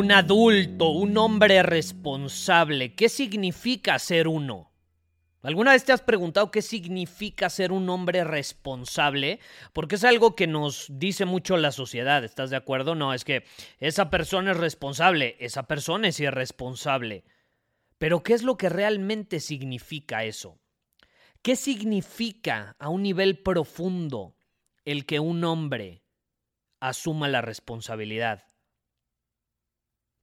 Un adulto, un hombre responsable. ¿Qué significa ser uno? ¿Alguna vez te has preguntado qué significa ser un hombre responsable? Porque es algo que nos dice mucho la sociedad, ¿estás de acuerdo? No, es que esa persona es responsable, esa persona es irresponsable. Pero ¿qué es lo que realmente significa eso? ¿Qué significa a un nivel profundo el que un hombre asuma la responsabilidad?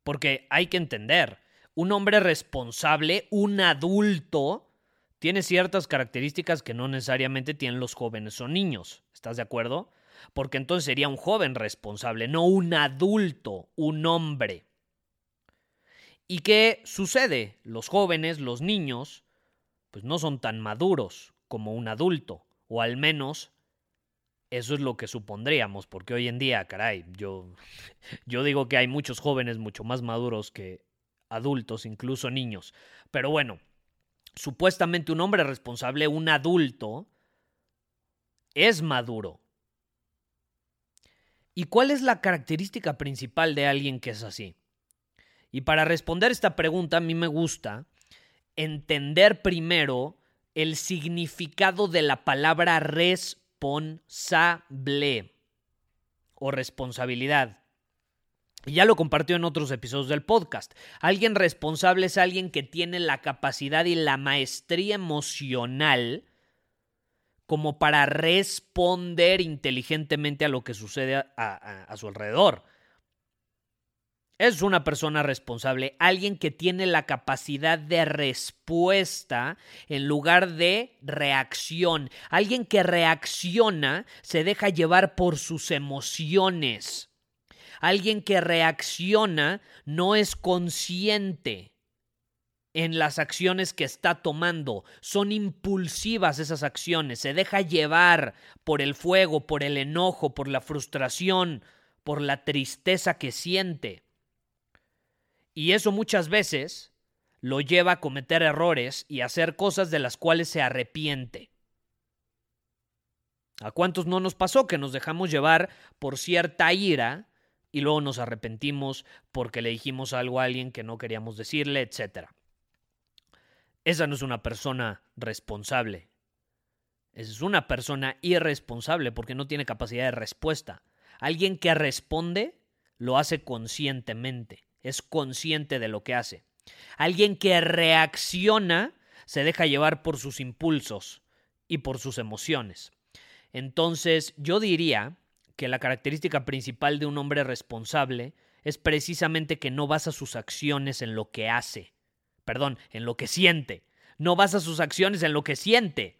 Porque hay que entender, un hombre responsable, un adulto, tiene ciertas características que no necesariamente tienen los jóvenes o niños. ¿Estás de acuerdo? Porque entonces sería un joven responsable, no un adulto, un hombre. ¿Y qué sucede? Los jóvenes, los niños, pues no son tan maduros como un adulto, o al menos eso es lo que supondríamos, porque hoy en día, caray, yo, yo digo que hay muchos jóvenes mucho más maduros que adultos, incluso niños. Pero bueno, supuestamente un hombre responsable, un adulto, es maduro. ¿Y cuál es la característica principal de alguien que es así? Y para responder esta pregunta, a mí me gusta entender primero el significado de la palabra responsable responsable o responsabilidad. Ya lo compartió en otros episodios del podcast. Alguien responsable es alguien que tiene la capacidad y la maestría emocional como para responder inteligentemente a lo que sucede a, a su alrededor. Es una persona responsable, alguien que tiene la capacidad de respuesta en lugar de reacción, alguien que reacciona se deja llevar por sus emociones, alguien que reacciona no es consciente en las acciones que está tomando. Son impulsivas esas acciones. Se deja llevar por el fuego, por el enojo, por la frustración, por la tristeza que siente. Y eso muchas veces lo lleva a cometer errores y a hacer cosas de las cuales se arrepiente. ¿A cuántos no nos pasó que nos dejamos llevar por cierta ira y luego nos arrepentimos porque le dijimos algo a alguien que no queríamos decirle, etcétera? Esa no es una persona responsable. Esa es una persona irresponsable porque no tiene capacidad de respuesta. Alguien que responde lo hace conscientemente es consciente de lo que hace. Alguien que reacciona se deja llevar por sus impulsos y por sus emociones. Entonces, yo diría que la característica principal de un hombre responsable es precisamente que no basa sus acciones en lo que hace, perdón, en lo que siente. No basa sus acciones en lo que siente.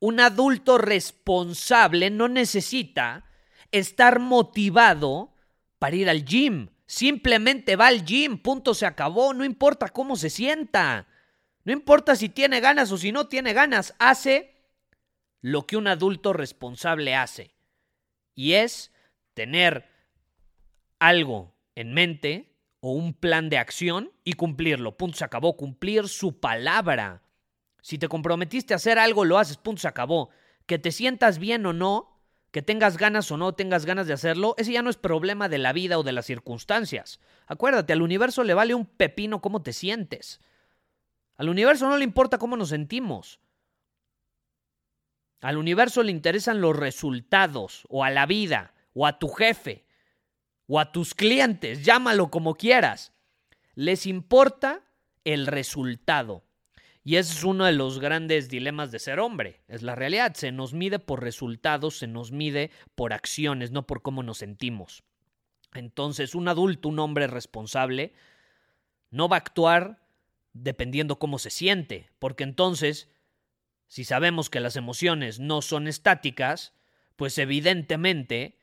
Un adulto responsable no necesita estar motivado para ir al gym, Simplemente va al gym, punto, se acabó, no importa cómo se sienta. No importa si tiene ganas o si no tiene ganas, hace lo que un adulto responsable hace. Y es tener algo en mente o un plan de acción y cumplirlo. Punto, se acabó. Cumplir su palabra. Si te comprometiste a hacer algo, lo haces. Punto, se acabó. Que te sientas bien o no, que tengas ganas o no tengas ganas de hacerlo, ese ya no es problema de la vida o de las circunstancias. Acuérdate, al universo le vale un pepino cómo te sientes. Al universo no le importa cómo nos sentimos. Al universo le interesan los resultados, o a la vida, o a tu jefe, o a tus clientes, llámalo como quieras. Les importa el resultado. Y ese es uno de los grandes dilemas de ser hombre. Es la realidad. Se nos mide por resultados, se nos mide por acciones, no por cómo nos sentimos. Entonces, un adulto, un hombre responsable, no va a actuar dependiendo cómo se siente, porque entonces, si sabemos que las emociones no son estáticas, pues evidentemente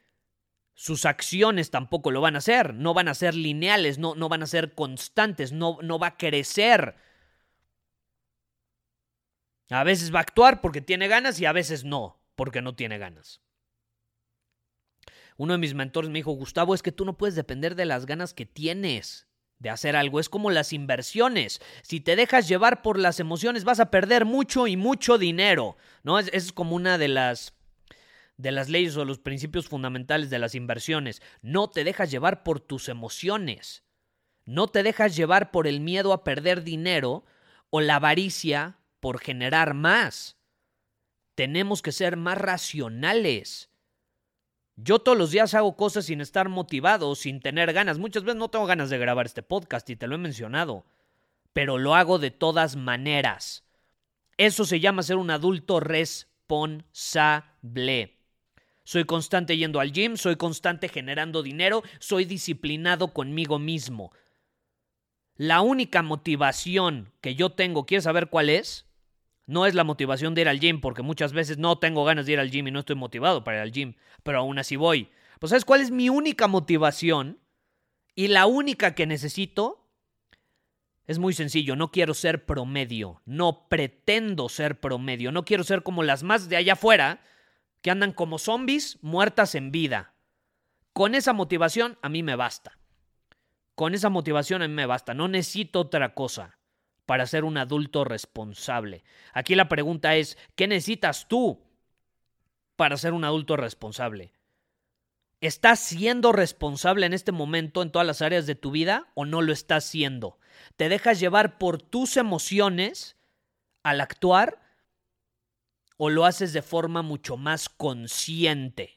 sus acciones tampoco lo van a hacer, no van a ser lineales, no, no van a ser constantes, no, no va a crecer. A veces va a actuar porque tiene ganas y a veces no, porque no tiene ganas. Uno de mis mentores me dijo, Gustavo, es que tú no puedes depender de las ganas que tienes de hacer algo. Es como las inversiones. Si te dejas llevar por las emociones, vas a perder mucho y mucho dinero. ¿No? Es, es como una de las de las leyes o los principios fundamentales de las inversiones. No te dejas llevar por tus emociones. No te dejas llevar por el miedo a perder dinero o la avaricia por generar más. Tenemos que ser más racionales. Yo todos los días hago cosas sin estar motivado, sin tener ganas. Muchas veces no tengo ganas de grabar este podcast y te lo he mencionado, pero lo hago de todas maneras. Eso se llama ser un adulto responsable. Soy constante yendo al gym, soy constante generando dinero, soy disciplinado conmigo mismo. La única motivación que yo tengo, ¿quieres saber cuál es? No es la motivación de ir al gym, porque muchas veces no tengo ganas de ir al gym y no estoy motivado para ir al gym, pero aún así voy. Pues ¿sabes cuál es mi única motivación? Y la única que necesito es muy sencillo, no quiero ser promedio, no pretendo ser promedio, no quiero ser como las más de allá afuera que andan como zombies muertas en vida. Con esa motivación a mí me basta. Con esa motivación a mí me basta, no necesito otra cosa para ser un adulto responsable. Aquí la pregunta es, ¿qué necesitas tú para ser un adulto responsable? ¿Estás siendo responsable en este momento en todas las áreas de tu vida o no lo estás siendo? ¿Te dejas llevar por tus emociones al actuar o lo haces de forma mucho más consciente?